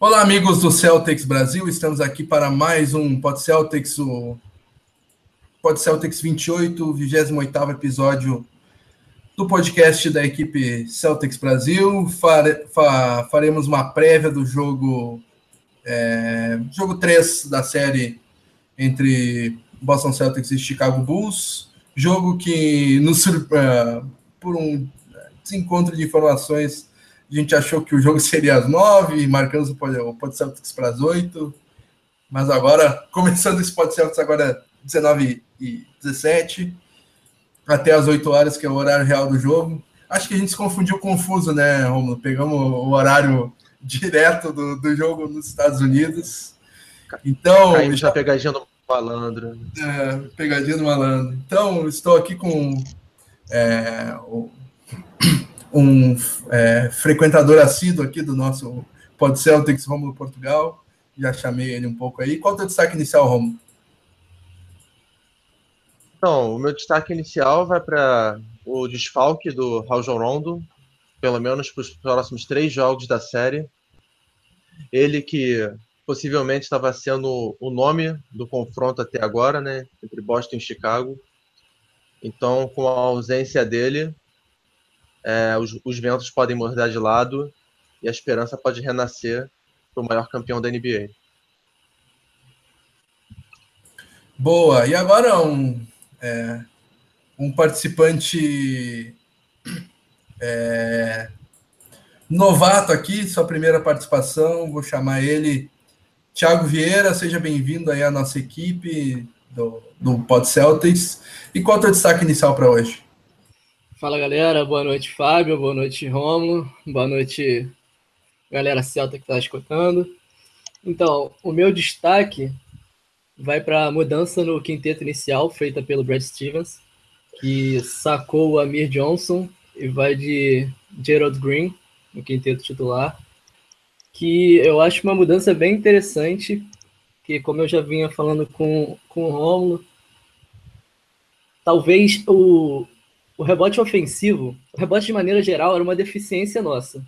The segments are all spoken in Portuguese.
Olá, amigos do Celtics Brasil. Estamos aqui para mais um Pod Celtics, o Pod Celtics 28, 28 episódio do podcast da equipe Celtics Brasil. Fare, fa, faremos uma prévia do jogo, é, jogo 3 da série entre Boston Celtics e Chicago Bulls. Jogo que, nos, uh, por um desencontro de informações, a gente achou que o jogo seria às nove, marcamos o Pod Celtics para as oito. Mas agora, começando esse Pod Celtics agora 19 e 17, até as 8 horas, que é o horário real do jogo. Acho que a gente se confundiu confuso, né, Romulo? Pegamos o horário direto do, do jogo nos Estados Unidos. Então. Caiu já pegadinha do malandro. É, pegadinha do malandro. Então, estou aqui com é, o um é, frequentador assíduo aqui do nosso Pod Celtics, Romulo Portugal. Já chamei ele um pouco aí. Qual é o teu destaque inicial, Romulo? Então, o meu destaque inicial vai para o desfalque do Rajon Rondo, pelo menos para os próximos três jogos da série. Ele que possivelmente estava sendo o nome do confronto até agora, né, entre Boston e Chicago. Então, com a ausência dele, é, os, os, ventos podem mudar de lado e a esperança pode renascer para o maior campeão da NBA. Boa. E agora um, é, um participante é, novato aqui, sua primeira participação. Vou chamar ele Thiago Vieira. Seja bem-vindo aí à nossa equipe do, do Pod Celtics. E qual é o teu destaque inicial para hoje? Fala galera, boa noite Fábio, boa noite Romulo, boa noite galera Celta que está escutando. Então, o meu destaque vai para a mudança no quinteto inicial feita pelo Brad Stevens, que sacou o Amir Johnson e vai de Gerald Green no quinteto titular, que eu acho uma mudança bem interessante, que como eu já vinha falando com, com o Romulo, talvez o, o rebote ofensivo, o rebote de maneira geral, era uma deficiência nossa.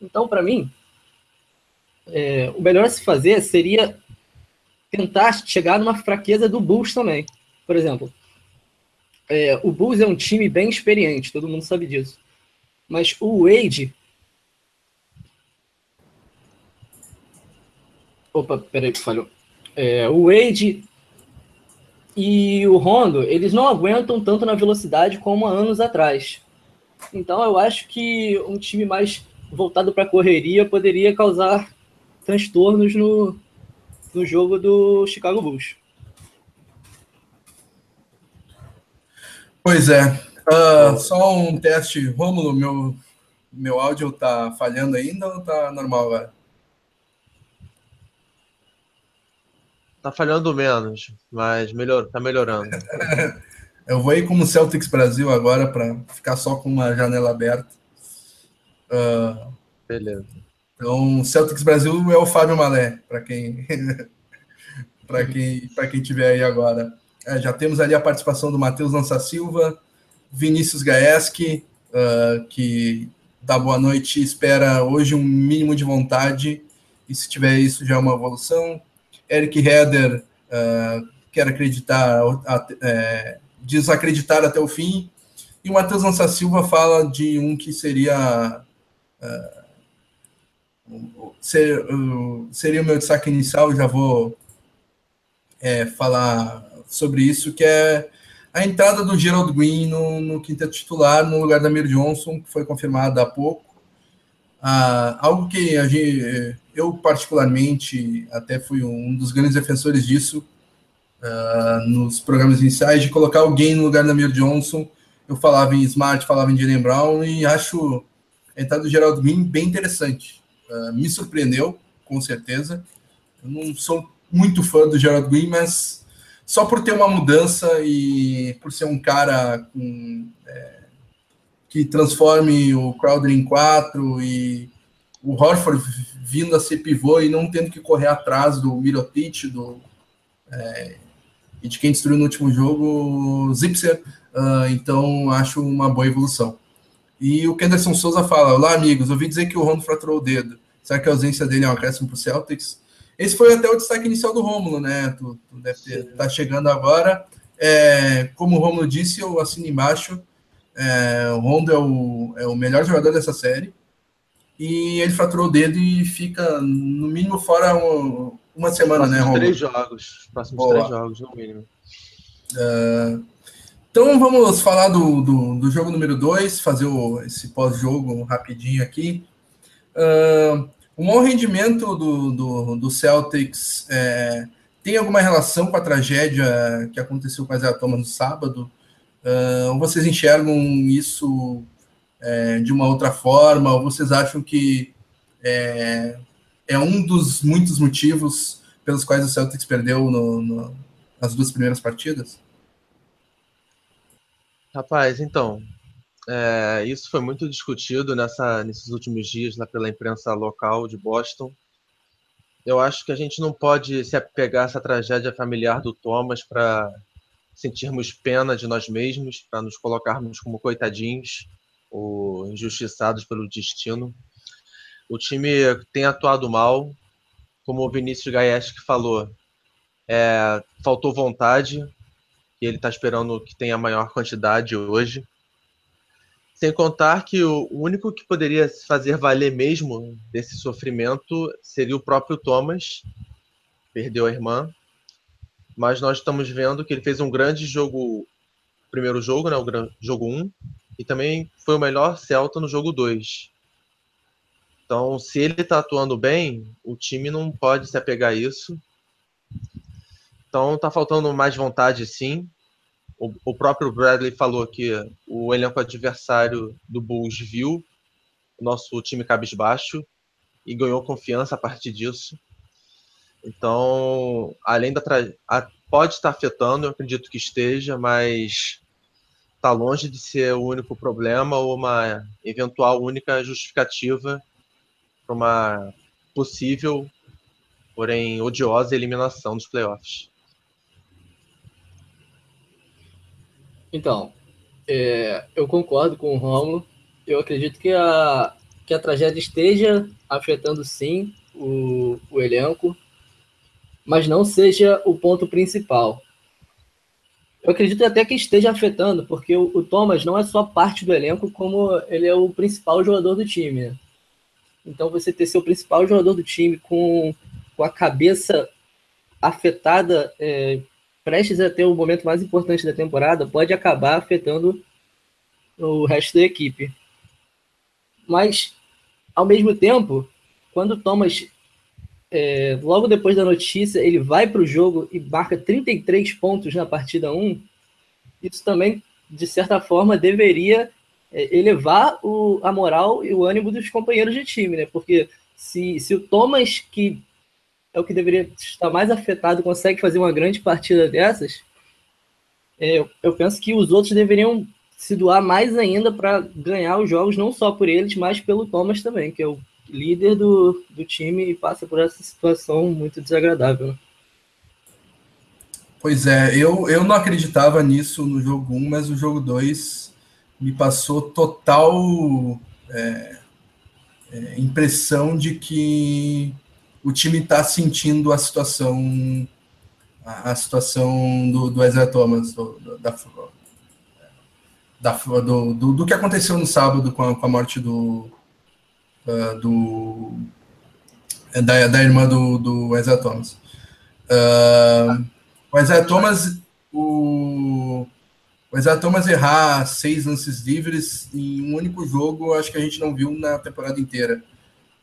Então, para mim, é, o melhor a se fazer seria tentar chegar numa fraqueza do Bulls também. Por exemplo, é, o Bulls é um time bem experiente, todo mundo sabe disso. Mas o Wade. Opa, peraí, falhou. É, o Wade e o Rondo, eles não aguentam tanto na velocidade como há anos atrás. Então eu acho que um time mais voltado para correria poderia causar transtornos no, no jogo do Chicago Bulls. Pois é. Uh, só um teste, Rômulo, meu, meu áudio tá falhando ainda ou tá normal agora? Tá falhando menos, mas melhor, tá melhorando. Eu vou ir como Celtics Brasil agora para ficar só com uma janela aberta. Uh, Beleza. Então, Celtics Brasil é o Fábio Malé, para quem para quem para quem tiver aí agora. É, já temos ali a participação do Matheus Lança Silva, Vinícius Gaeski, uh, que dá boa noite, espera hoje um mínimo de vontade, e se tiver isso já é uma evolução. Eric Heder uh, quer acreditar, é, desacreditar até o fim. E o Matheus Lança Silva fala de um que seria. Uh, ser, uh, seria o meu destaque inicial, já vou é, falar sobre isso, que é a entrada do Gerald Green no, no quinteto titular, no lugar da Mir Johnson, que foi confirmada há pouco. Ah, algo que a gente, eu, particularmente, até fui um dos grandes defensores disso uh, nos programas iniciais, de colocar alguém no lugar da Mir Johnson. Eu falava em Smart, falava em Jalen Brown, e acho a entrada do Geraldo Green bem interessante. Uh, me surpreendeu, com certeza. Eu não sou muito fã do Gerald Green, mas só por ter uma mudança e por ser um cara com, é, que transforme o Crowder em quatro e o Horford vindo a ser pivô e não tendo que correr atrás do Mirotic do, é, e de quem destruiu no último jogo, Zipser. Uh, então, acho uma boa evolução. E o Kenderson Souza fala: Olá, amigos. Ouvi dizer que o Rondo fraturou o dedo. Será que a ausência dele é um acréscimo para o Celtics? Esse foi até o destaque inicial do Rômulo, né? Tu, tu deve estar tá chegando agora. É, como o Rômulo disse, eu assino embaixo. É, o Rondo é o, é o melhor jogador dessa série. E ele fraturou o dedo e fica, no mínimo, fora um, uma semana, né, Romulo? Três jogos. Próximos Boa. três jogos, no mínimo. É, então vamos falar do, do, do jogo número 2, fazer o, esse pós-jogo rapidinho aqui. Uh, o mau rendimento do, do, do Celtics é, tem alguma relação com a tragédia que aconteceu com a Isaiah Thomas no sábado? Ou vocês enxergam isso é, de uma outra forma? Ou vocês acham que é, é um dos muitos motivos pelos quais o Celtics perdeu no, no, nas duas primeiras partidas? Rapaz, então, é, isso foi muito discutido nessa, nesses últimos dias pela imprensa local de Boston. Eu acho que a gente não pode se apegar a essa tragédia familiar do Thomas para sentirmos pena de nós mesmos, para nos colocarmos como coitadinhos ou injustiçados pelo destino. O time tem atuado mal, como o Vinícius Gaieski falou, é, faltou vontade, e ele está esperando que tenha maior quantidade hoje. Sem contar que o único que poderia fazer valer mesmo desse sofrimento seria o próprio Thomas, perdeu a irmã. Mas nós estamos vendo que ele fez um grande jogo, primeiro jogo, né, o jogo 1, e também foi o melhor Celta no jogo 2. Então, se ele está atuando bem, o time não pode se apegar a isso. Então, está faltando mais vontade, sim. O, o, próprio Bradley falou que o elenco adversário do Bulls viu o nosso time cabisbaixo e ganhou confiança a partir disso. Então, além da tra... pode estar afetando, eu acredito que esteja, mas está longe de ser o único problema ou uma eventual única justificativa para uma possível, porém odiosa eliminação dos playoffs. Então, é, eu concordo com o Romulo. Eu acredito que a, que a tragédia esteja afetando sim o, o elenco, mas não seja o ponto principal. Eu acredito até que esteja afetando, porque o, o, Thomas não é só parte do elenco, como ele é o principal jogador do time. Então, você ter seu principal jogador do time com, com a cabeça afetada é, prestes a ter o momento mais importante da temporada, pode acabar afetando o resto da equipe. Mas, ao mesmo tempo, quando o Thomas, é, logo depois da notícia, ele vai para o jogo e marca 33 pontos na partida 1, isso também, de certa forma, deveria é, elevar o, a moral e o ânimo dos companheiros de time, né? Porque se, se o Thomas, que é o que deveria estar mais afetado, consegue fazer uma grande partida dessas, é, eu, eu penso que os outros deveriam se doar mais ainda para ganhar os jogos, não só por eles, mas pelo Thomas também, que é o líder do, do time e passa por essa situação muito desagradável. Né? Pois é, eu, eu não acreditava nisso no jogo 1, mas o jogo 2 me passou total é, é, impressão de que o time está sentindo a situação a, situação do, do Isaiah Thomas, do, da, da, do, do, do, que aconteceu no sábado com a, com a morte do, uh, do da, da irmã do, do Isaiah Thomas. Uh, o Isaiah Thomas, o, o Isaiah Thomas errar seis lances livres em um único jogo, acho que a gente não viu na temporada inteira.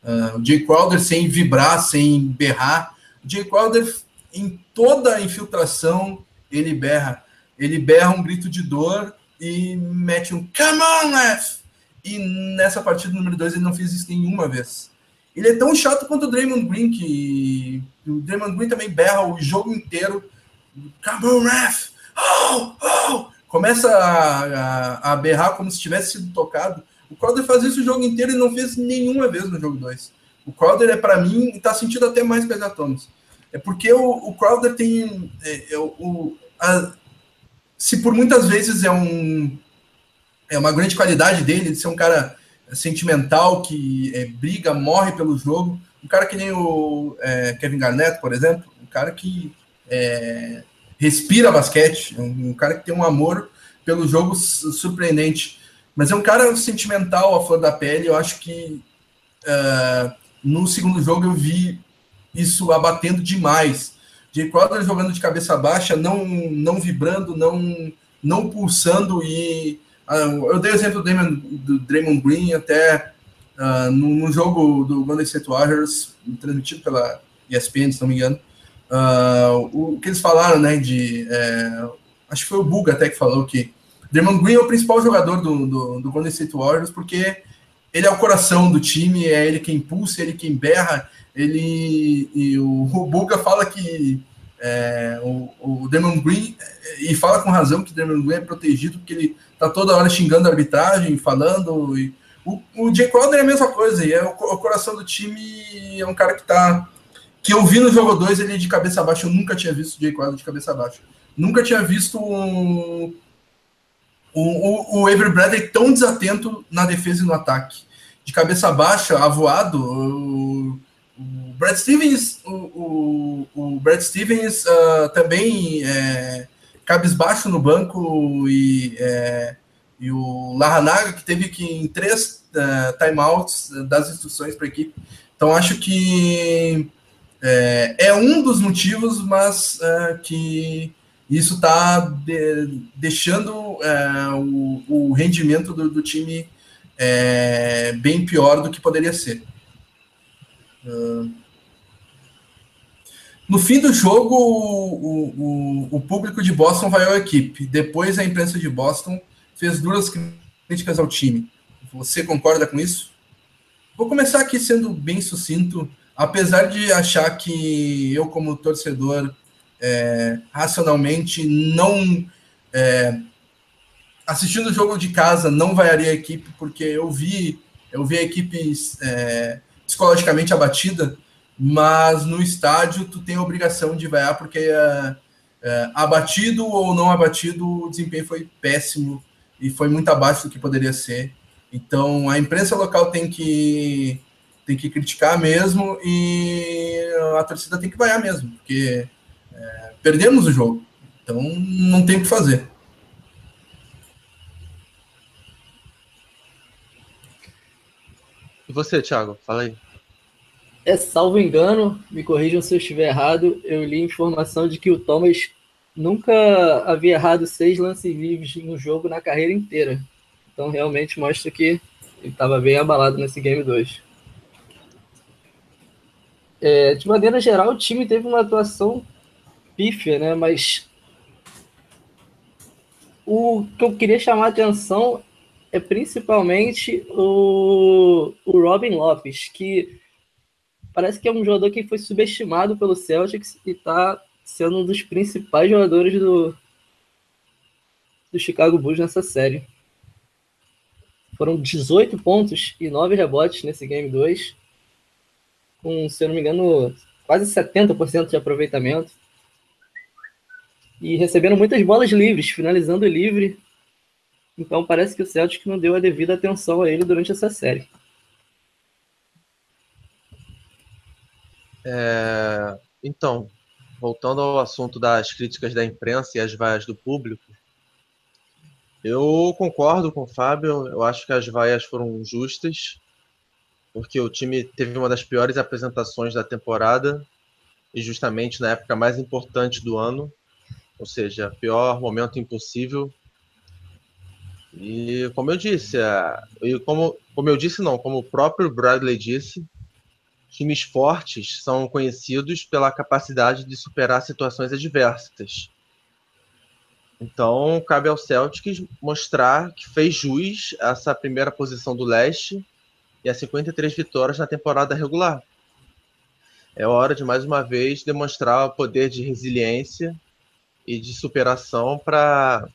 Uh, o Jay Crowder sem vibrar, sem berrar. O Jay Crowder, em toda a infiltração, ele berra. Ele berra um grito de dor e mete um Come on, Lef! E nessa partida número 2 ele não fez isso nenhuma vez. Ele é tão chato quanto o Draymond Green, que o Draymond Green também berra o jogo inteiro. Come on, ref! Oh, oh! Começa a, a, a berrar como se tivesse sido tocado. O Crowder faz isso o jogo inteiro e não fez nenhuma vez no jogo 2. O Crowder é, para mim, está sentindo até mais que Thomas. É porque o, o Crowder tem. É, é, o, a, se por muitas vezes é um. É uma grande qualidade dele de ser um cara sentimental, que é, briga, morre pelo jogo. Um cara que nem o é, Kevin Garnett, por exemplo, um cara que é, respira basquete, um, um, cara que tem um amor pelo jogo surpreendente. Mas é um cara sentimental, a flor da pele. Eu acho que uh, no segundo jogo eu vi isso abatendo demais. Jay Crowder jogando de cabeça baixa, não, não vibrando, não, não pulsando. E eu dei o exemplo do Draymond, do Draymond Green até uh, no, no, jogo do Golden State Warriors, transmitido pela ESPN, se não me engano. Uh, o que eles falaram, né? De, é, acho que foi o Buga até que falou que Draymond Green é o principal jogador do, do, do Golden State Warriors porque ele é o coração do time, é ele quem impulsa, é ele quem berra, ele e o, o Buga fala que é, o, o Damon Green e fala com razão que o Damon Green é protegido porque ele tá toda hora xingando a arbitragem, falando. E, o, o Jay Crowder é a mesma coisa, e é o, o, coração do time é um cara que tá. Que eu vi no jogo 2 ele de cabeça baixa, eu nunca tinha visto o Jay Crowder de cabeça baixa. Nunca tinha visto um, o, o, o Avery Bradley tão desatento na defesa e no ataque. De cabeça baixa, avoado, o, Brad Stevens, o, o, o Brad Stevens uh, também é, cabisbaixo no banco e, é, e o Larranaga que teve que em três uh, timeouts das instruções para a equipe. Então acho que é, é, um dos motivos, mas uh, que isso está de, deixando é, o, o, rendimento do, do time é, bem pior do que poderia ser. Uh, no fim do jogo, o, o, o, público de Boston vaiou a equipe. Depois, a imprensa de Boston fez duras críticas ao time. Você concorda com isso? Vou começar aqui sendo bem sucinto. Apesar de achar que eu, como torcedor, é, racionalmente, não. É, assistindo o jogo de casa, não vaiaria a equipe, porque eu vi, eu vi a equipe é, psicologicamente abatida, mas no estádio tu tem a obrigação de vaiar, porque é, é, abatido ou não abatido, o desempenho foi péssimo e foi muito abaixo do que poderia ser. Então a imprensa local tem que tem que criticar mesmo e a torcida tem que vaiar mesmo, porque é, perdemos o jogo. Então não tem o que fazer. E você, Thiago? Fala aí. É, salvo engano, me corrijam se eu estiver errado, eu li informação de que o Thomas nunca havia errado seis lances livres no jogo na carreira inteira. Então realmente mostra que ele estava bem abalado nesse Game 2. É, de maneira geral, o time teve uma atuação pífia, né? Mas o que eu queria chamar a atenção é principalmente o, o Robin Lopes, que parece que é um jogador que foi subestimado pelo Celtics e está sendo um dos principais jogadores do, do Chicago Bulls nessa série. Foram 18 pontos e 9 rebotes nesse Game 2, com, se eu não me engano, quase 70% de aproveitamento. E recebendo muitas bolas livres, finalizando livre. Então parece que o Celtic não deu a devida atenção a ele durante essa série. É, então, voltando ao assunto das críticas da imprensa e as vaias do público, eu concordo com o Fábio, eu acho que as vaias foram justas, porque o time teve uma das piores apresentações da temporada, e justamente na época mais importante do ano, ou seja, pior momento impossível. E como eu disse, e como, como eu disse não, como o próprio Bradley disse, times fortes são conhecidos pela capacidade de superar situações adversas. Então, cabe ao Celtics mostrar que fez jus a essa primeira posição do leste e a 53 vitórias na temporada regular. É hora de mais uma vez demonstrar o poder de resiliência e de superação para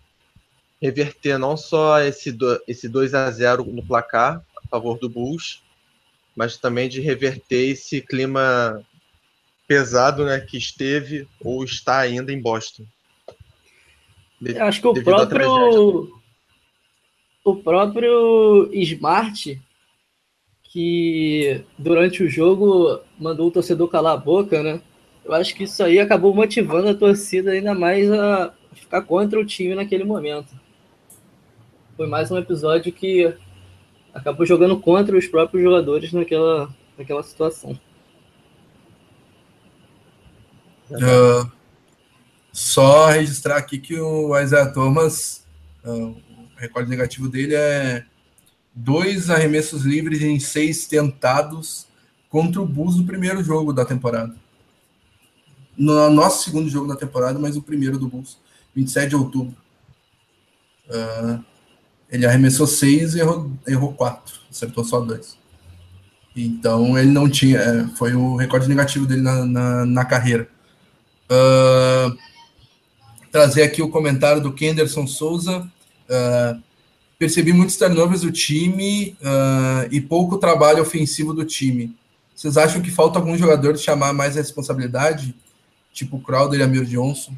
reverter não só esse, esse 2 a 0 no placar a favor do Bulls, mas também de reverter esse clima pesado né, que esteve ou está ainda em Boston. De, acho que o próprio o próprio Smart que durante o jogo mandou o torcedor calar a boca, né? Eu acho que isso aí acabou motivando a torcida ainda mais a ficar contra o time naquele momento. Foi mais um episódio que acabou jogando contra os próprios jogadores naquela, naquela situação. Uh, só registrar aqui que o Isaiah Thomas, uh, o recorde negativo dele é dois arremessos livres em seis tentados contra o Bulls no primeiro jogo da temporada. No nosso segundo jogo da temporada, mas o primeiro do Bulls, 27 de outubro. Uh, ele arremessou seis e errou, errou quatro, acertou só dois. Então ele não tinha, é, foi o recorde negativo dele na, na, na carreira. Uh, trazer aqui o comentário do Kenderson Souza. Uh, percebi muitos turnovers do time uh, e pouco trabalho ofensivo do time. Vocês acham que falta algum jogador de chamar mais a responsabilidade? Tipo Crowder e Amir Johnson?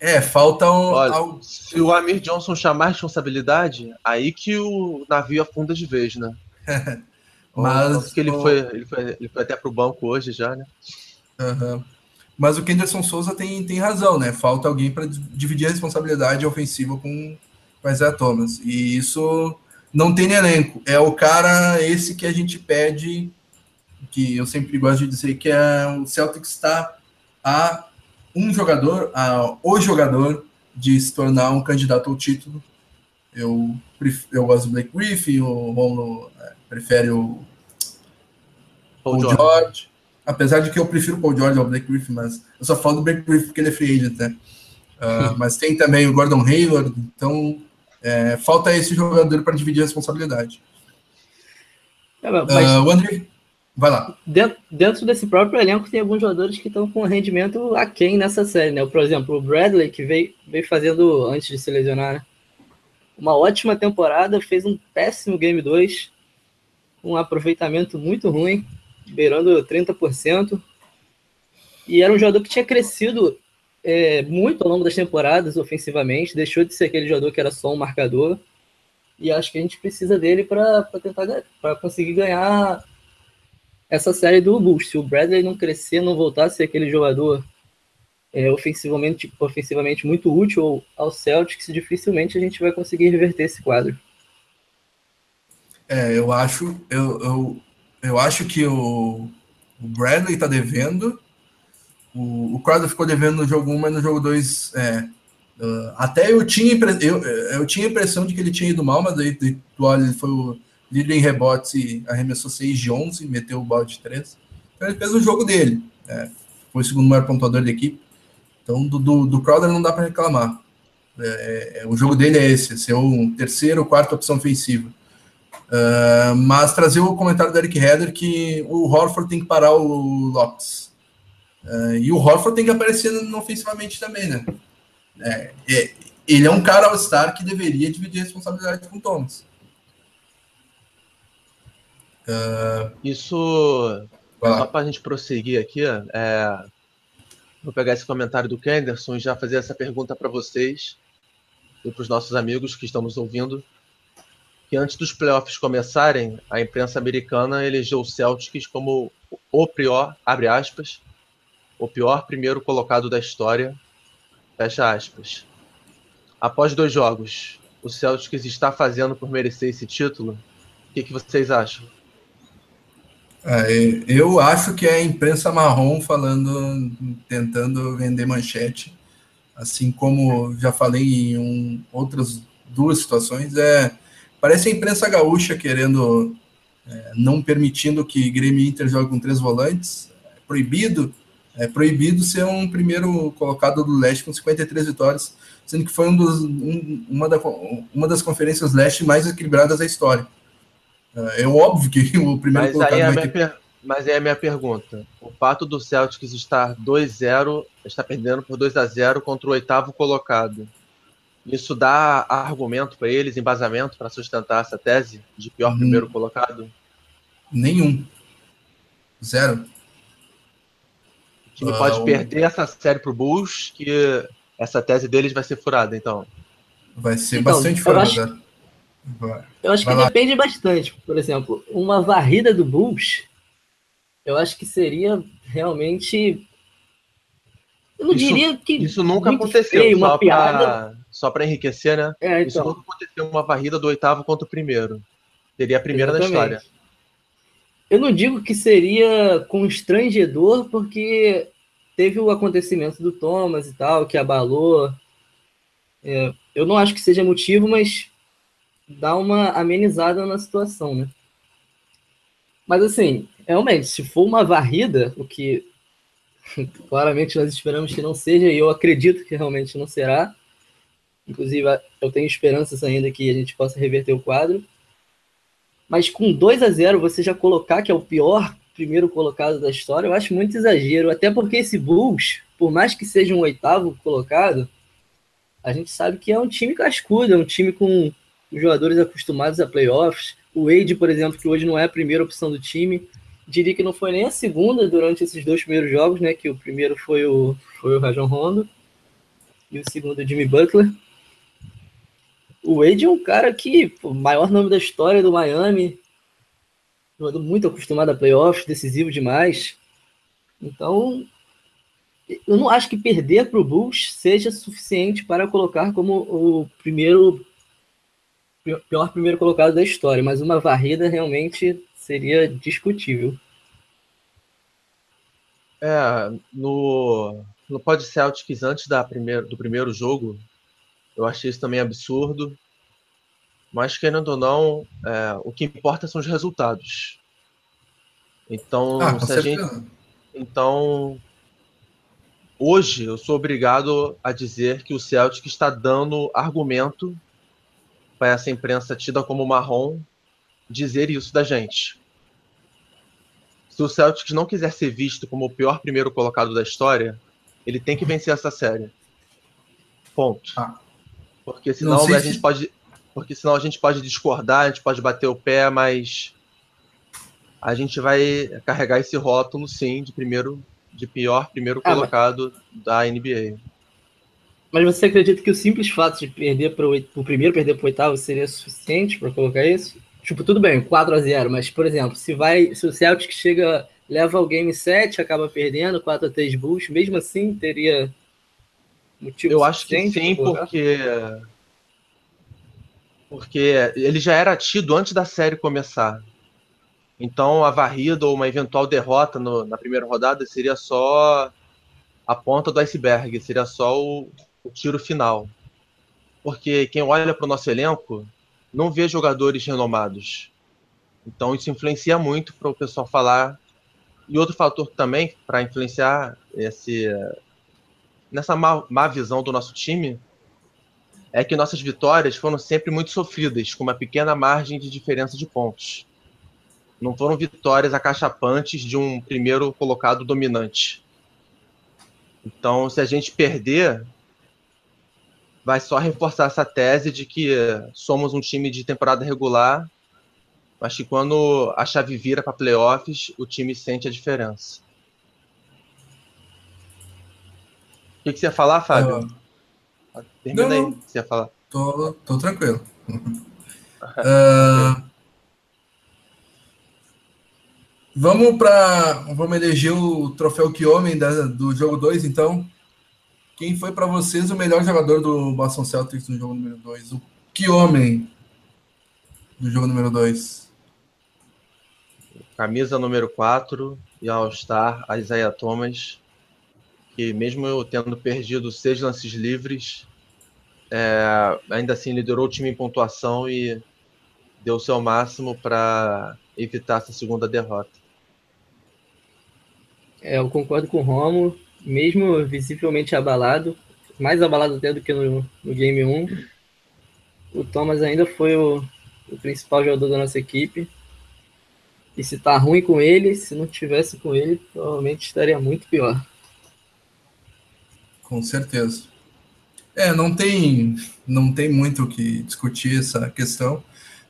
É, falta um. Olha, Se o Amir Johnson chamar responsabilidade, aí que o navio afunda de vez, né? Mas que ele, o... foi, ele, foi, ele foi até pro banco hoje já, né? Uhum. Mas o Kenderson Souza tem, tem razão, né? Falta alguém para dividir a responsabilidade ofensiva com o Isaiah Thomas. E isso não tem elenco. É o cara esse que a gente pede, que eu sempre gosto de dizer que é o Celtics está a um jogador, a, o jogador de se tornar um candidato ao título. Eu, eu gosto do Blake Griffin, o Romulo é, prefere o Paul, George. George. Apesar de que eu prefiro o Paul George ao Blake Griffin, mas eu só falo do Blake Griffin porque ele é free agent, né? Uh, mas tem também o Gordon Hayward, então é, falta esse jogador para dividir a responsabilidade. É, mas, uh, o André, vai lá. Dentro, dentro, desse próprio elenco tem alguns jogadores que estão com rendimento aquém nessa série, né? Por exemplo, o Bradley, que veio, veio fazendo, antes de se lesionar, né? uma ótima temporada, fez um péssimo Game 2, um aproveitamento muito ruim, beirando 30%. E era um jogador que tinha crescido é, muito ao longo das temporadas ofensivamente, deixou de ser aquele jogador que era só um marcador. E acho que a gente precisa dele para tentar para conseguir ganhar essa série do Bulls. Se o Bradley não crescer, não voltar a ser aquele jogador é, ofensivamente, ofensivamente muito útil ao Celtics, dificilmente a gente vai conseguir reverter esse quadro. É, eu acho, eu, eu, eu acho que o, o Bradley está devendo. O, o Crowder ficou devendo no jogo 1, mas no jogo 2. É, uh, até eu tinha, eu, eu tinha a impressão de que ele tinha ido mal, mas aí tu olha, ele foi o líder em rebotes e arremessou 6 de 11, meteu o balde de 3. Então ele fez o jogo dele. É, foi o segundo maior pontuador da equipe. Então do, do, do Crowder não dá para reclamar. É, é, o jogo dele é esse, ser o terceiro ou quarta opção ofensiva. Uh, mas trazer o comentário do Eric Heder que o Horford tem que parar o Lopes. Uh, e o Horford tem que aparecer no, ofensivamente também, né? É, é, ele é um cara all-star que deveria dividir a responsabilidade com o Thomas. Uh, Isso, só para a gente prosseguir aqui, é, vou pegar esse comentário do Kenderson e já fazer essa pergunta para vocês e para os nossos amigos que estamos ouvindo que antes dos playoffs começarem, a imprensa americana elegeu o Celtics como o pior, abre aspas, o pior primeiro colocado da história, fecha aspas. Após dois jogos, o Celtics está fazendo por merecer esse título? O que, que vocês acham? É, eu acho que é a imprensa marrom falando, tentando vender manchete, assim como já falei em um, outras duas situações, é Parece a imprensa gaúcha querendo, é, não permitindo que Grêmio Inter joguem com três volantes. É proibido, é proibido ser um primeiro colocado do leste com 53 vitórias, sendo que foi um dos, um, uma, da, uma das conferências leste mais equilibradas da história. É, é óbvio que o primeiro mas colocado. Aí é ter... per... Mas aí é a minha pergunta. O fato do Celtics estar 2-0, está perdendo por 2 a 0 contra o oitavo colocado. Isso dá argumento para eles, embasamento para sustentar essa tese de pior hum. primeiro colocado? Nenhum. Zero. O time uh, pode perder essa série pro Bulls, que essa tese deles vai ser furada, então. Vai ser então, bastante furada. Acho, Vai. Eu acho que depende bastante. Por exemplo, uma varrida do Bulls, eu acho que seria realmente. Eu não isso, diria que. Isso nunca aconteceu. Feio, uma piada. Só para enriquecer, né? É, então. Isso nunca aconteceu uma varrida do oitavo contra o primeiro. Seria a primeira Exatamente. da história. Eu não digo que seria constrangedor, porque teve o acontecimento do Thomas e tal, que abalou. É, eu não acho que seja motivo, mas dá uma amenizada na situação, né? Mas assim, realmente, se for uma varrida, o que claramente nós esperamos que não seja, e eu acredito que realmente não será. Inclusive, eu tenho esperanças ainda que a gente possa reverter o quadro. Mas com 2 a 0 você já colocar que é o pior primeiro colocado da história, eu acho muito exagero. Até porque esse Bulls, por mais que seja um oitavo colocado, a gente sabe que é um time cascudo, é um time com jogadores acostumados a playoffs. O Wade, por exemplo, que hoje não é a primeira opção do time, diria que não foi nem a segunda durante esses dois primeiros jogos, né? Que o primeiro foi o, foi o Rajon Rondo e o segundo o Jimmy Butler. O Wade é um cara que, o maior nome da história do Miami, jogador muito acostumado a playoffs, decisivo demais. Então, eu não acho que perder para o Bulls seja suficiente para colocar como o primeiro pior primeiro colocado da história, mas uma varrida realmente seria discutível. É, no, no Pod Celtics, antes da primeiro, do primeiro jogo, eu achei isso também absurdo. Mas, querendo ou não, é, o que importa são os resultados. Então, ah, se a gente. Então, hoje eu sou obrigado a dizer que o Celtic está dando argumento para essa imprensa tida como marrom dizer isso da gente. Se o Celtics não quiser ser visto como o pior primeiro colocado da história, ele tem que vencer essa série. Ponto. Ah. Porque senão a gente se... pode. Porque senão a gente pode discordar, a gente pode bater o pé, mas a gente vai carregar esse rótulo, sim, de primeiro, de pior primeiro ah, colocado da NBA. Mas você acredita que o simples fato de perder para o primeiro perder para o oitavo seria suficiente para colocar isso? Tipo, tudo bem, 4 a 0 mas, por exemplo, se vai. Se o Celtic chega, leva o game 7, acaba perdendo, 4 a 3 Bulls, mesmo assim teria motivo Eu acho que sim, porque. Porque ele já era tido antes da série começar. Então a varrida ou uma eventual derrota no, na primeira rodada seria só a ponta do iceberg, seria só o, o tiro final. Porque quem olha para o nosso elenco não vê jogadores renomados. Então isso influencia muito para o pessoal falar. E outro fator também para influenciar esse, nessa má, má visão do nosso time é que nossas vitórias foram sempre muito sofridas, com uma pequena margem de diferença de pontos. Não foram vitórias acachapantes de um primeiro colocado dominante. Então, se a gente perder, vai só reforçar essa tese de que somos um time de temporada regular, mas que quando a chave vira para playoffs, o time sente a diferença. O que, que você ia falar, Fábio? Uh, Termina não, aí, você ia falar. Tô, tô tranquilo. uh, vamos para vamos eleger o troféu que homem da, do jogo 2, então. Quem foi para vocês o melhor jogador do Boston Celtics no jogo número 2? O que homem do jogo número 2? Camisa número 4 e All-Star, Isaiah Thomas, que mesmo eu tendo perdido seis lances livres, é, ainda assim liderou o time em pontuação e deu o seu máximo para evitar essa segunda derrota. É, eu concordo com o Romo mesmo visivelmente abalado, mais abalado até do que no, no Game 1, o Thomas ainda foi o, o principal jogador da nossa equipe. E se tá ruim com ele, se não tivesse com ele, provavelmente estaria muito pior. Com certeza. É, não tem, não tem muito o que discutir essa questão.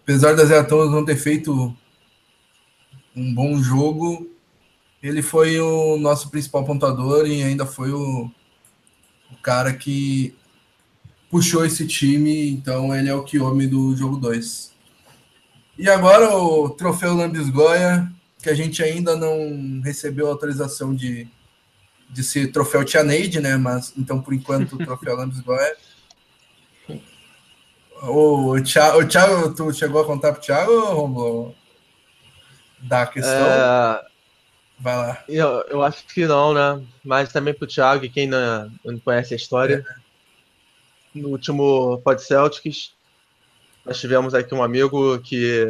Apesar das Thomas não ter feito um bom jogo, ele foi o nosso principal pontuador e ainda foi o, o cara que puxou esse time, então ele é o que homem do jogo 2. E agora o troféu Lambisgoia, que a gente ainda não recebeu autorização de, de ser troféu Tia Neide, né? Mas então por enquanto o troféu Lambisgoia. O Thiago, o Thiago, tu chegou a contar pro Thiago, Romulo? Da questão? É... Vai lá. Eu, eu acho que não, né? Mas também pro Thiago, quem não, não conhece a história. É. No último Pod Celtics, nós tivemos aqui um amigo que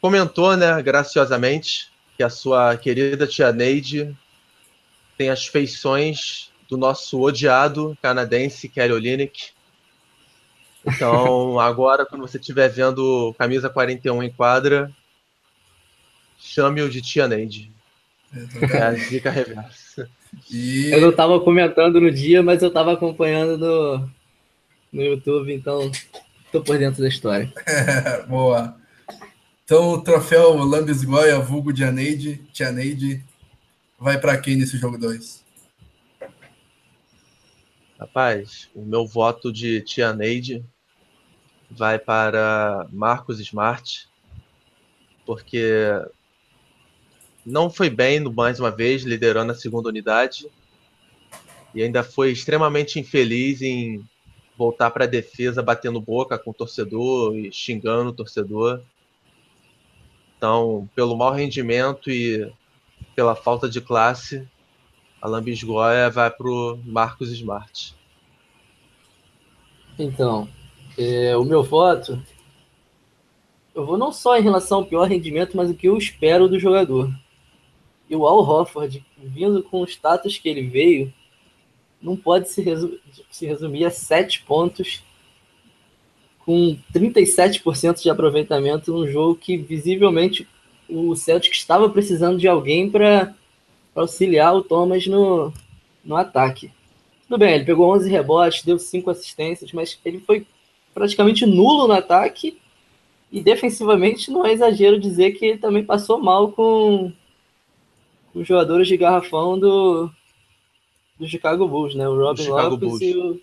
comentou, né, graciosamente, que a sua querida tia Neide tem as feições do nosso odiado canadense Kelly Olynyk. Então, agora, quando você estiver vendo camisa 41 em quadra, chame-o de tia Neide. É a dica reversa. E... Eu não estava comentando no dia, mas eu estava acompanhando no, no YouTube, então estou por dentro da história. boa. Então o troféu Lambis Goya, vulgo de Aneide, Tianeide, vai para quem nesse jogo 2? Rapaz, o meu voto de Tianeide vai para Marcos Smart, porque não foi bem mais uma vez, liderando a segunda unidade, e ainda foi extremamente infeliz em voltar para a defesa batendo boca com o torcedor e xingando o torcedor. Então, pelo mau rendimento e pela falta de classe, a Lambisgoia vai para o Marcos Smart. Então, é, o meu voto, eu vou não só em relação ao pior rendimento, mas o que eu espero do jogador. E o Al Hofford, vindo com o status que ele veio, não pode se, resu se resumir a sete pontos com 37% de aproveitamento num jogo que visivelmente o Celtic estava precisando de alguém para auxiliar o Thomas no, no ataque. Tudo bem, ele pegou 11 rebotes, deu 5 assistências, mas ele foi praticamente nulo no ataque e defensivamente não é exagero dizer que ele também passou mal com os jogadores de garrafão do, do Chicago Bulls, né? O Robin Lopes Bulls. e o.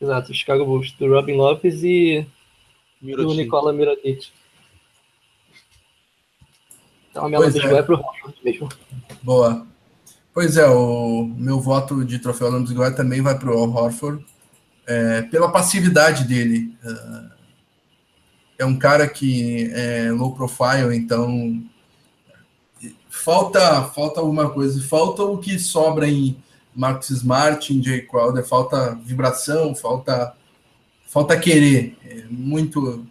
Exato, o Chicago Bulls, do Robin Lopes e Mirotic. o Nicola Mirotic. Então a minha nota é. é pro mesmo. Boa. Pois é, o meu voto de troféu Lambs Goya também vai para o Al Horford, é, pela passividade dele. É um cara que é low profile, então falta falta alguma coisa. Falta o que sobra em Marcus Smart, em Jay Crowder, falta vibração, falta falta querer. É muito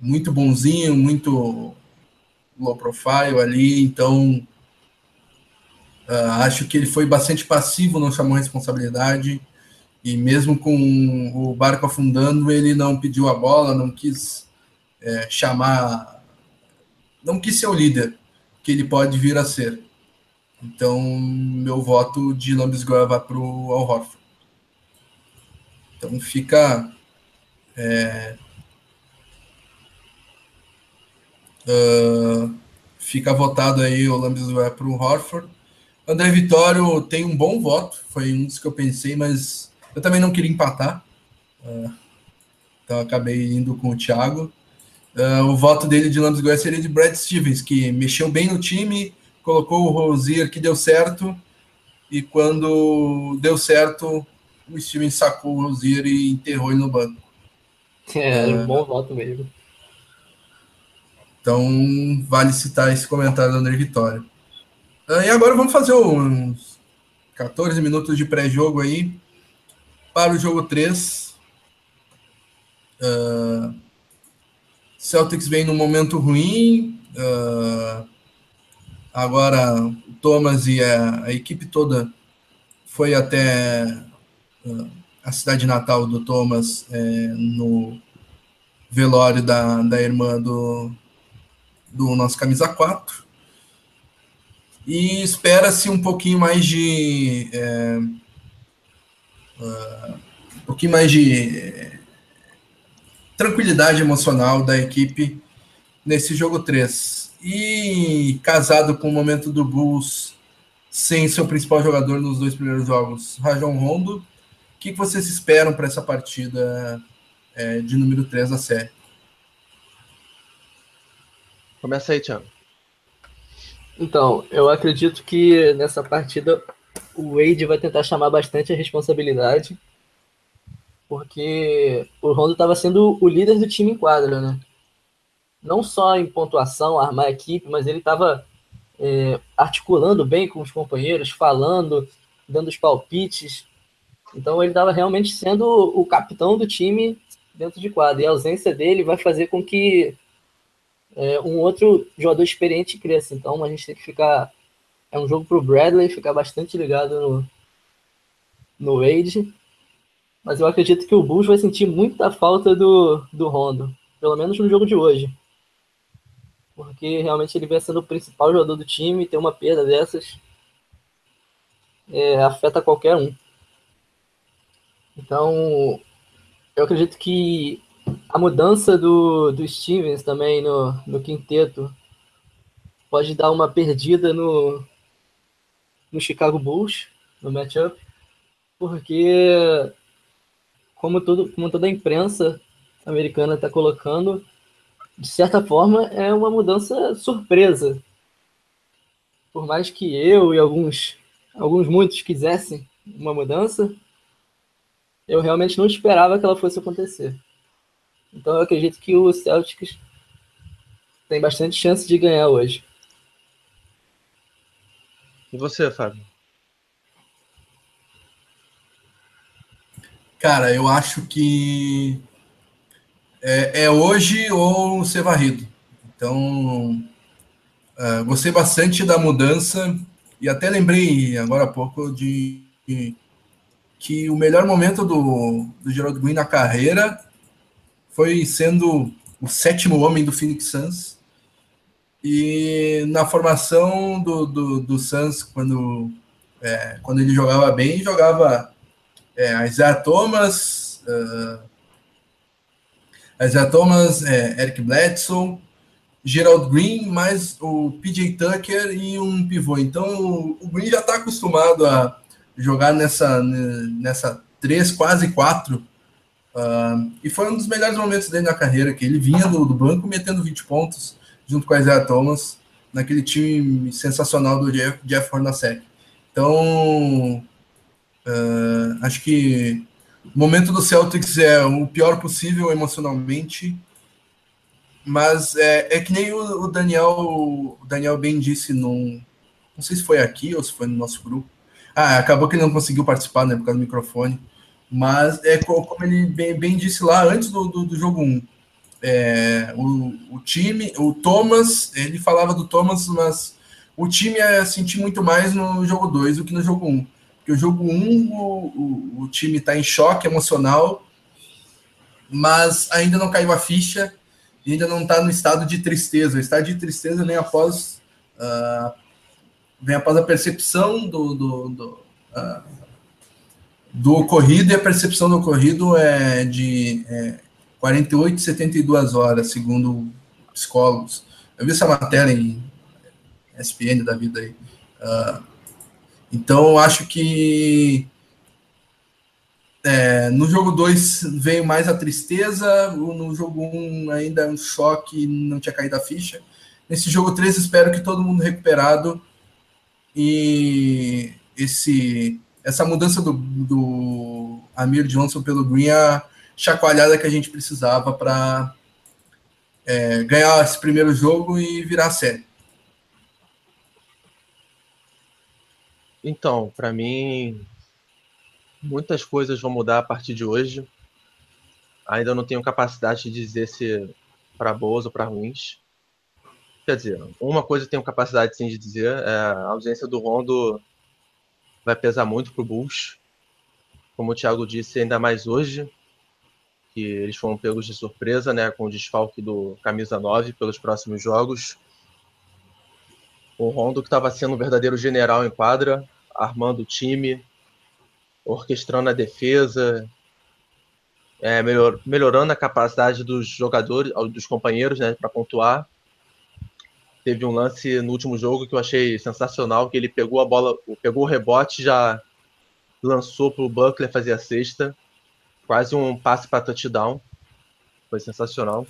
muito bonzinho, muito low profile ali, então uh, acho que ele foi bastante passivo, não chamou responsabilidade e mesmo com o barco afundando, ele não pediu a bola, não quis é, chamar, não quis ser o líder que ele pode vir a ser. Então, meu voto de Lambisgoia vai para o Al Horford. Então, fica. É, uh, fica votado aí o Lambisgoia para o Horford. André Vitório tem um bom voto, foi um dos que eu pensei, mas eu também não queria empatar. Uh, então, acabei indo com o Thiago. Uh, o voto dele de Lambisgoia seria de Brad Stevens, que mexeu bem no time colocou o Rosier que deu certo, e quando deu certo, o Steven sacou o Rosier e enterrou ele no banco. É, é um bom voto mesmo. Então, vale citar esse comentário do André Vitória. Uh, e agora vamos fazer uns 14 minutos de pré-jogo aí para o jogo 3. Uh, Celtics vem num momento ruim. Uh, Agora, o Thomas e a, a equipe toda foi até uh, a cidade natal do Thomas é, no velório da, da irmã do, do nosso camisa 4. E espera-se um pouquinho mais de. É, uh, um pouquinho mais de tranquilidade emocional da equipe nesse jogo 3 e casado com o momento do Bulls sem seu principal jogador nos dois primeiros jogos, Rajon Rondo, que, que vocês esperam para essa partida é, de número 3 da série? Começa aí, Thiago. Então, eu acredito que nessa partida o Wade vai tentar chamar bastante a responsabilidade, porque o Rondo estava sendo o líder do time em quadra, né? Não só em pontuação, armar a equipe, mas ele estava é, articulando bem com os companheiros, falando, dando os palpites. Então ele estava realmente sendo o capitão do time dentro de quadra. E a ausência dele vai fazer com que é, um outro jogador experiente cresça. Então a gente tem que ficar. É um jogo para o Bradley ficar bastante ligado no, no Wade. Mas eu acredito que o Bulls vai sentir muita falta do, do Rondo. Pelo menos no jogo de hoje. Porque realmente ele vem sendo o principal jogador do time. E ter uma perda dessas é, afeta qualquer um. Então, eu acredito que a mudança do, do Stevens também no, no quinteto pode dar uma perdida no, no Chicago Bulls, no matchup, porque, como, tudo, como toda a imprensa americana está colocando, de certa forma é uma mudança surpresa. Por mais que eu e alguns, alguns muitos quisessem uma mudança, eu realmente não esperava que ela fosse acontecer. Então eu acredito que o Celtics tem bastante chance de ganhar hoje. E você, Fábio? Cara, eu acho que é, é hoje ou ser varrido. Então, uh, gostei bastante da mudança e até lembrei agora há pouco de, de que o melhor momento do, do Gerald Green na carreira foi sendo o sétimo homem do Phoenix Suns. E na formação do, do, do Suns, quando, é, quando ele jogava bem, jogava é, Isaiah Thomas, uh, Isaiah Thomas, é, Eric Bledsoe, Gerald Green, mais o PJ Tucker e um pivô. Então o Green já está acostumado a jogar nessa, nessa 3, quase 4 Uh, e foi um dos melhores momentos dele na carreira, que ele vinha do, do banco metendo 20 pontos, junto com a Isaiah Thomas, naquele time sensacional do Jeff, Jeff Hornacek. Então, uh, acho que o momento do Celtics é o pior possível emocionalmente, mas é, é que nem o, o Daniel, o Daniel bem disse num, não sei se foi aqui ou se foi no nosso grupo. Ah, acabou que ele não conseguiu participar, né, por causa do microfone. Mas é como ele bem, bem disse lá antes do, do, do jogo 1. É, o, o, time, o Thomas, ele falava do Thomas, mas o time é sentir muito mais no jogo 2 do que no jogo 1. Porque o jogo 1, o, o, o time está em choque emocional, mas ainda não caiu a ficha ainda não está no estado de tristeza. O estado de tristeza vem após, uh, vem após a percepção do, do, do uh, do ocorrido e a percepção do ocorrido é de é, 48, 72 horas, segundo psicólogos. Eu vi essa matéria em SPN da vida aí. Uh, então, acho que é, no jogo 2 veio mais a tristeza, no jogo 1 um, ainda um choque, não tinha caído a ficha. Nesse jogo 3, espero que todo mundo recuperado e esse essa mudança do, do Amir Johnson pelo Green é a chacoalhada que a gente precisava para é, ganhar esse primeiro jogo e virar a série. Então, para mim, muitas coisas vão mudar a partir de hoje. Ainda não tenho capacidade de dizer se para boas ou para ruins. Quer dizer, uma coisa eu tenho capacidade sim de dizer, é a ausência do Rondo vai pesar muito para o Bulls. Como o Thiago disse, ainda mais hoje, que eles foram pegos de surpresa, né, com o desfalque do camisa 9 pelos próximos jogos. O Rondo que estava sendo um verdadeiro general em quadra, armando o time, orquestrando a defesa, é, melhor, melhorando a capacidade dos jogadores, dos companheiros, né, para pontuar. Teve um lance no último jogo que eu achei sensacional, que ele pegou a bola, pegou o rebote, já lançou para o Buckler fazer a sexta. Quase um passe para touchdown. Foi sensacional.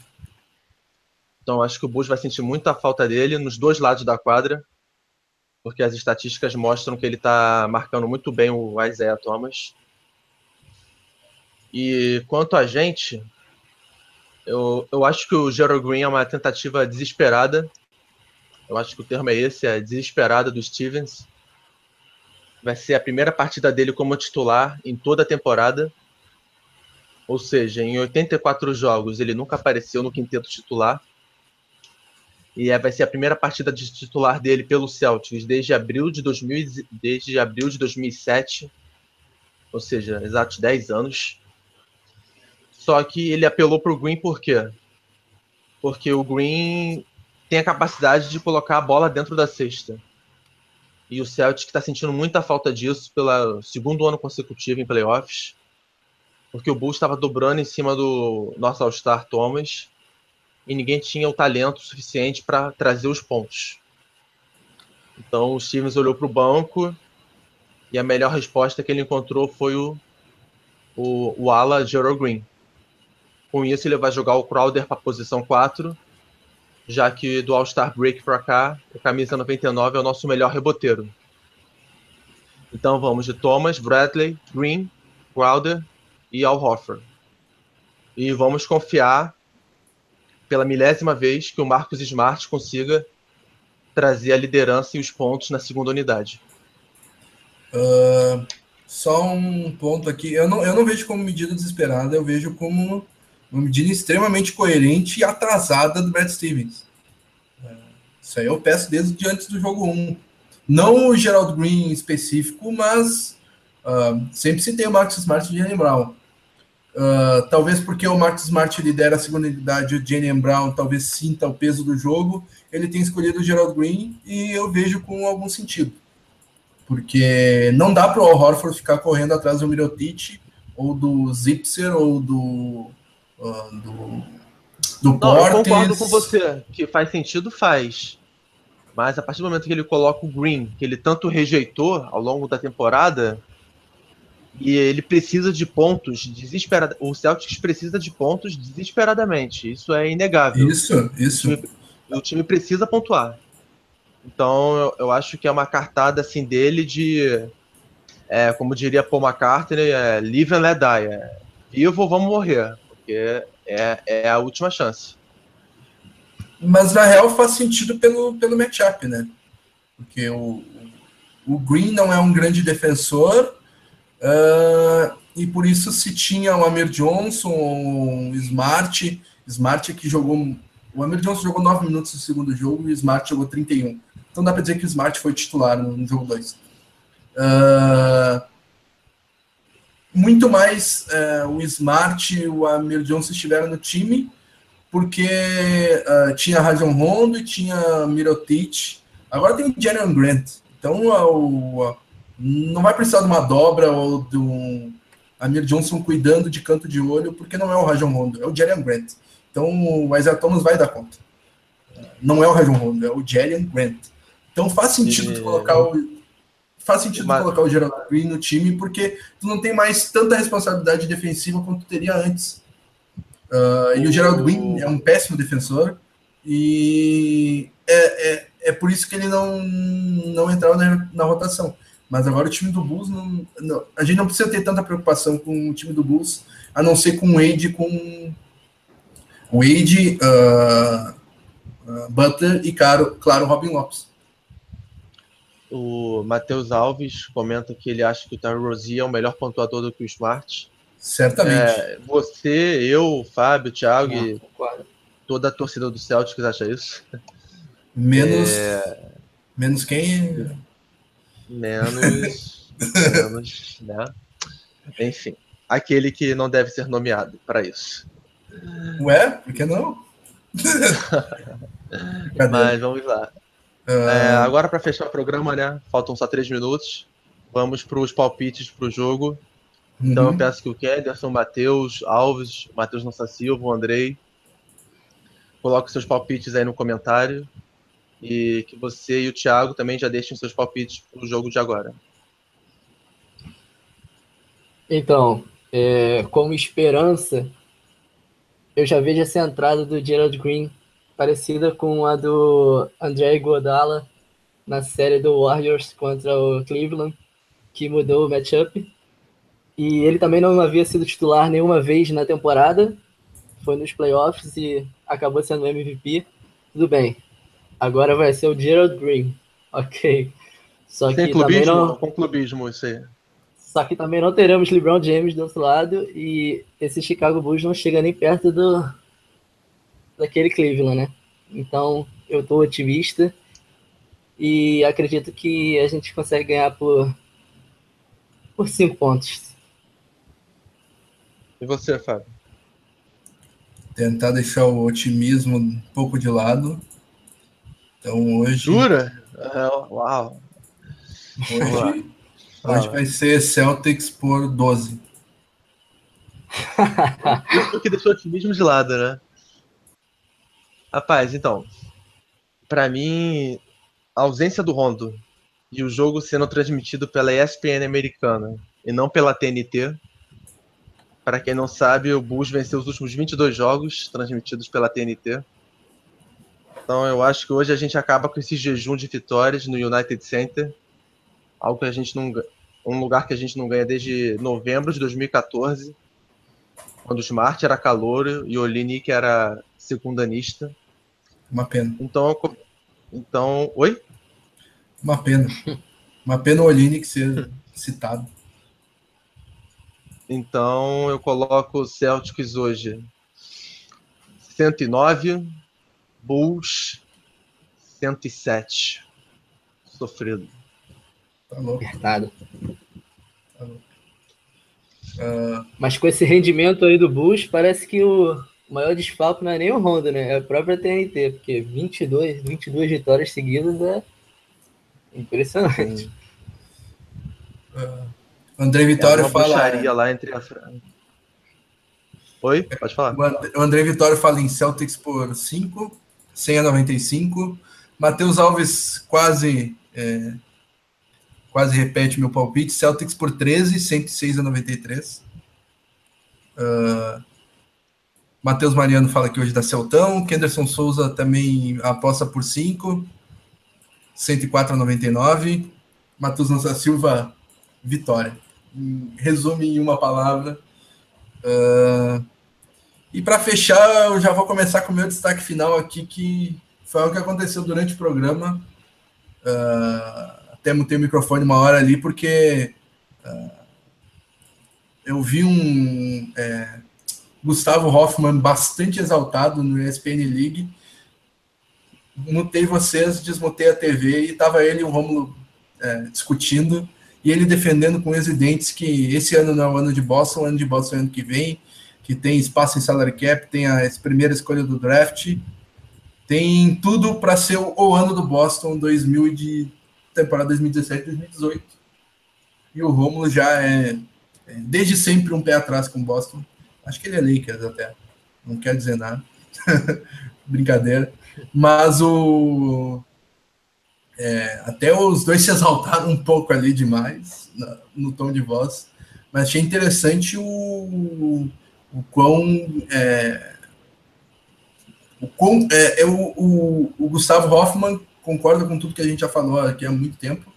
Então acho que o Bulls vai sentir muita falta dele nos dois lados da quadra, porque as estatísticas mostram que ele está marcando muito bem o Isaiah Thomas. E quanto a gente, eu, eu acho que o Gerald Green é uma tentativa desesperada. Eu acho que o termo é esse, é desesperada do Stevens. Vai ser a primeira partida dele como titular em toda a temporada. Ou seja, em 84 jogos ele nunca apareceu no quinteto titular. E é, vai ser a primeira partida de titular dele pelo Celtics desde abril de, 2000, desde abril de 2007. Ou seja, exatos 10 anos. Só que ele apelou para o Green por quê? Porque o Green tem a capacidade de colocar a bola dentro da cesta. E o Celtic está sentindo muita falta disso pelo segundo ano consecutivo em playoffs. Porque o Bulls estava dobrando em cima do nosso All-Star Thomas e ninguém tinha o talento suficiente para trazer os pontos. Então o Stevens olhou para o banco e a melhor resposta que ele encontrou foi o, o, o ala Gerald Green. Com isso, ele vai jogar o Crowder para a posição 4, já que do All-Star Break para cá, o camisa 99 é o nosso melhor reboteiro. Então vamos de Thomas, Bradley, Green, Crowder e Al Hoffer. E vamos confiar pela milésima vez que o Marcos Smart consiga trazer a liderança e os pontos na segunda unidade. Uh, só um ponto aqui. Eu não, eu não vejo como medida desesperada, eu vejo como uma medida extremamente coerente e atrasada do Brad Stevens. É, isso aí eu peço desde antes do jogo 1. Não o Gerald Green em específico, mas uh, sempre se tem o Marcus Smart e o Jalen Brown. Uh, talvez porque o Marcus Smart lidera a segunda unidade, o Jalen Brown talvez sinta o peso do jogo, ele tem escolhido o Gerald Green e eu vejo com algum sentido. Porque não dá para o Horford ficar correndo atrás do Mirotic ou do Zipser ou do do, do Não, eu concordo com você, que faz sentido, faz. Mas a partir do momento que ele coloca o Green, que ele tanto rejeitou ao longo da temporada, e ele precisa de pontos desesperadamente. O Celtics precisa de pontos desesperadamente. Isso é inegável. Isso, isso. O time, o time precisa pontuar. Então eu, eu, acho que é uma cartada assim dele de. É, como diria Paul McCartney, é live and let die. É, vivo ou vamos morrer porque é, é a última chance. Mas na real faz sentido pelo, pelo matchup, né? Porque o, o Green não é um grande defensor, uh, e por isso se tinha o Amir Johnson, o Smart, Smart que jogou. O Amir Johnson jogou 9 minutos no segundo jogo e o Smart jogou 31. Então dá para dizer que o Smart foi titular no, jogo 2. Uh, muito mais é, o Smart e o Amir Johnson estiveram no time, porque uh, tinha Rajon Rondo e tinha Mirotic. Agora tem o Jalen Grant. Então uh, uh, não vai precisar de uma dobra ou de um Amir Johnson cuidando de canto de olho, porque não é o Rajon Rondo, é o Jalen Grant. Então o Isaiah Thomas vai dar conta. Não é o Rajon Rondo, é o Jalen Grant. Então faz sentido e... colocar o faz sentido Mas... colocar o Gerald Green no time, porque tu não tem mais tanta responsabilidade defensiva quanto tu teria antes. Uh, e o Gerald Green é um péssimo defensor, e é, é, é por isso que ele não, não entrava na, na rotação. Mas agora o time do Bulls, não, não, a gente não precisa ter tanta preocupação com o time do Bulls, a não ser com o Wade, com o Wade, uh, uh, Butler e, claro, claro, Robin Lopes. O Matheus Alves comenta que ele acha que o Terry Rozier é o melhor pontuador do que o Smart. Certamente. É, você, eu, Fábio, Thiago e toda a torcida do Celtics acha isso. Menos. É... Menos quem? Menos. menos, né? Enfim, aquele que não deve ser nomeado para isso. Ué, por que não? Mas vamos lá. É, agora, para fechar o programa, né? Faltam só três minutos. Vamos para os palpites para o jogo. Uhum. Então, eu peço que o Kederson, Matheus, Alves, Matheus Nossa Silva, o Andrei, coloquem seus palpites aí no comentário. E que você e o Thiago também já deixem seus palpites para o jogo de agora. Então, é, como esperança, eu já vejo essa entrada do Gerald Green parecida com a do André Godala na série do Warriors contra o Cleveland, que mudou o matchup. E ele também não havia sido titular nenhuma vez na temporada, foi nos playoffs e acabou sendo MVP. Tudo bem. Agora vai ser o Gerald Green. Ok. Só Sem que clubismo, também não... com clubismo isso aí. Só que também não teremos LeBron James do outro lado e esse Chicago Bulls não chega nem perto do daquele Cleveland, né? Então eu tô otimista e acredito que a gente consegue ganhar por por cinco pontos. E você, Fábio? Tentar deixar o otimismo um pouco de lado. Então hoje. Jura? Uh, uau! Hoje, hoje vai ser Celtics por 12. Isso que deixou o otimismo de lado, né? Rapaz, então. Para mim, a ausência do Rondo e o jogo sendo transmitido pela ESPN americana e não pela TNT. Para quem não sabe, o Bulls venceu os últimos 22 jogos transmitidos pela TNT. Então eu acho que hoje a gente acaba com esse jejum de vitórias no United Center algo que a gente não um lugar que a gente não ganha desde novembro de 2014, quando o Smart era calor e o Olinick era secundanista. Uma pena. Então, então, oi? Uma pena. Uma pena o Olinick ser citado. Então, eu coloco o Celtics hoje 109, Bulls 107. Sofrido. Tá louco. Apertado. Tá louco. Uh... Mas com esse rendimento aí do Bulls, parece que o maior desfalque não é nem o Honda, né? É a própria TNT, porque 22, 22 vitórias seguidas é impressionante. Uh, André Vitória é fala. lá entre a... Oi? Pode falar. O André Vitória fala em Celtics por 5, 100 a 95. Matheus Alves quase é, quase repete meu palpite. Celtics por 13, 106 a 93. Uh, Matheus Mariano fala que hoje dá Celtão. Kenderson Souza também aposta por 5, 104 a 99. Matheus Lança Silva, vitória. Resume em uma palavra. Uh, e para fechar, eu já vou começar com o meu destaque final aqui, que foi o que aconteceu durante o programa. Uh, até mutei o microfone uma hora ali, porque uh, eu vi um é, Gustavo Hoffman bastante exaltado no ESPN League. Mutei vocês, desmutei a TV e tava ele e o Romulo é, discutindo e ele defendendo com os que esse ano não é o ano de Boston, o ano de Boston é o ano que vem, que tem espaço em salary cap, tem a primeira escolha do draft, tem tudo para ser o, ano do Boston 2000 temporada 2017 2018. E o Romulo já é, é, desde sempre um pé atrás com o Boston. Acho que ele é Lakers até. Não quer dizer nada. Brincadeira. Mas o. É, até os dois se exaltaram um pouco ali demais na, no tom de voz. Mas achei interessante o, o quão. É, o, quão é, é o, o, Gustavo Hoffman concorda com tudo que a gente já falou aqui há muito tempo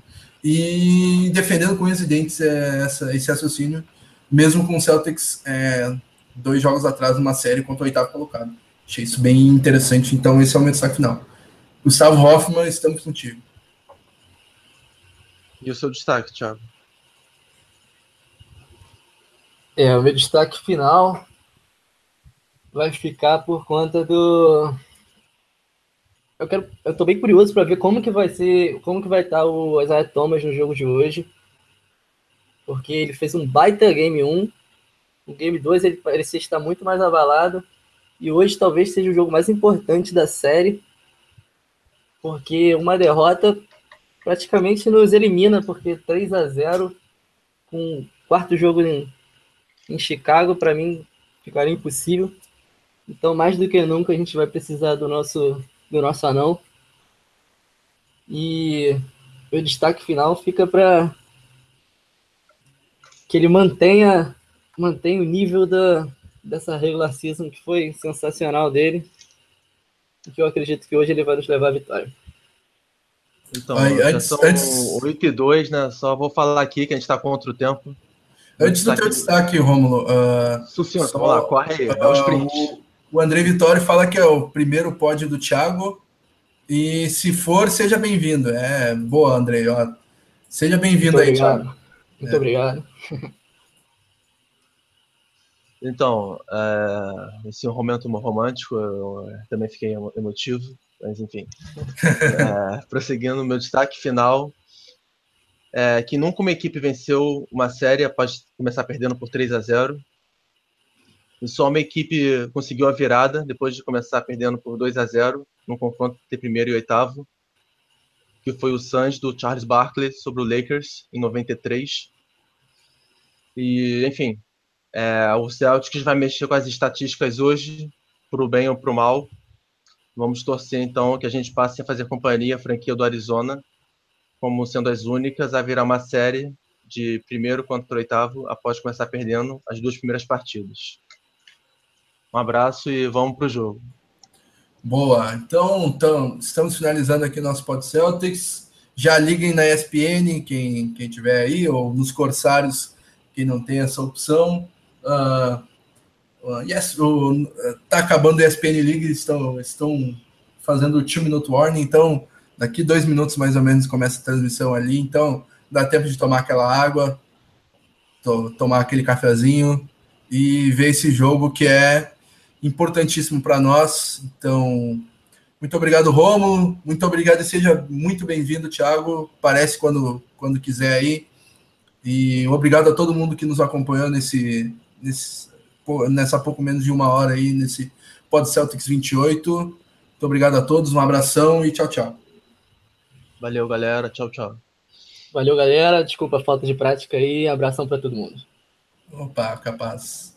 e defendendo com os dentes é, essa, esse raciocínio, mesmo com o Celtics é, dois jogos atrás numa série contra o oitavo colocado. Achei isso bem interessante, então esse é o meu destaque final. Gustavo Hoffman, estamos contigo. E o seu destaque, Thiago? É, o meu destaque final vai ficar por conta do eu quero, eu tô bem curioso para ver como que vai ser, como que vai estar tá o Isaiah Thomas no jogo de hoje. Porque ele fez um baita game 1. No game 2 ele parecia estar muito mais abalado. E hoje talvez seja o jogo mais importante da série. Porque uma derrota praticamente nos elimina, porque 3 a 0 com quarto jogo em, em Chicago, para mim ficaria impossível. Então, mais do que nunca, a gente vai precisar do nosso do nosso anão. E o destaque final fica para que ele mantenha, mantenha o nível da, dessa regular season que foi sensacional dele. Que eu acredito que hoje ele vai nos levar à vitória. Então, Aí, antes, são antes... 8 e 2, né? Só vou falar aqui que a gente está contra o tempo. Antes do teu destaque, Rômulo. Uh, Sucinto, vamos lá, corre aí, uh, um sprint. O, o André Vitório fala que é o primeiro pódio do Thiago. E se for, seja bem-vindo. É boa, André. Ó, seja bem-vindo aí, Thiago. Muito é. obrigado. Então, é, esse é um momento romântico, eu também fiquei emotivo, mas enfim. é, prosseguindo o meu destaque final, é, que nunca uma equipe venceu uma série após começar perdendo por 3 a 0 e só uma equipe conseguiu a virada depois de começar perdendo por 2 a 0 no confronto entre primeiro e oitavo, que foi o Suns do Charles Barkley sobre o Lakers em 93. E, enfim, é, o Celtics vai mexer com as estatísticas hoje, para o bem ou para o mal. Vamos torcer então que a gente passe a fazer companhia à franquia do Arizona, como sendo as únicas a virar uma série de primeiro contra oitavo após começar perdendo as duas primeiras partidas. Um abraço e vamos para o jogo. Boa. Então, então, estamos finalizando aqui nosso Pod Celtics. Já liguem na ESPN, quem, quem tiver aí, ou nos Corsários, quem não tem essa opção. Uh, uh, yes, o, tá acabando a ESPN League, estão, estão fazendo o 2 Minute Warning, então daqui dois minutos mais ou menos começa a transmissão ali, então dá tempo de tomar aquela água, to, tomar aquele cafezinho e ver esse jogo que é importantíssimo para nós. Então, muito obrigado, Romulo. Muito obrigado e seja muito bem-vindo, Thiago. Parece quando, quando quiser aí. E obrigado a todo mundo que nos acompanhou nesse, nesse, nessa pouco menos de uma hora aí, nesse Pod Celtics 28. Muito obrigado a todos, um abração e tchau, tchau. Valeu, galera. Tchau, tchau. Valeu, galera. Desculpa a falta de prática aí. Abração para todo mundo. Opa, capaz.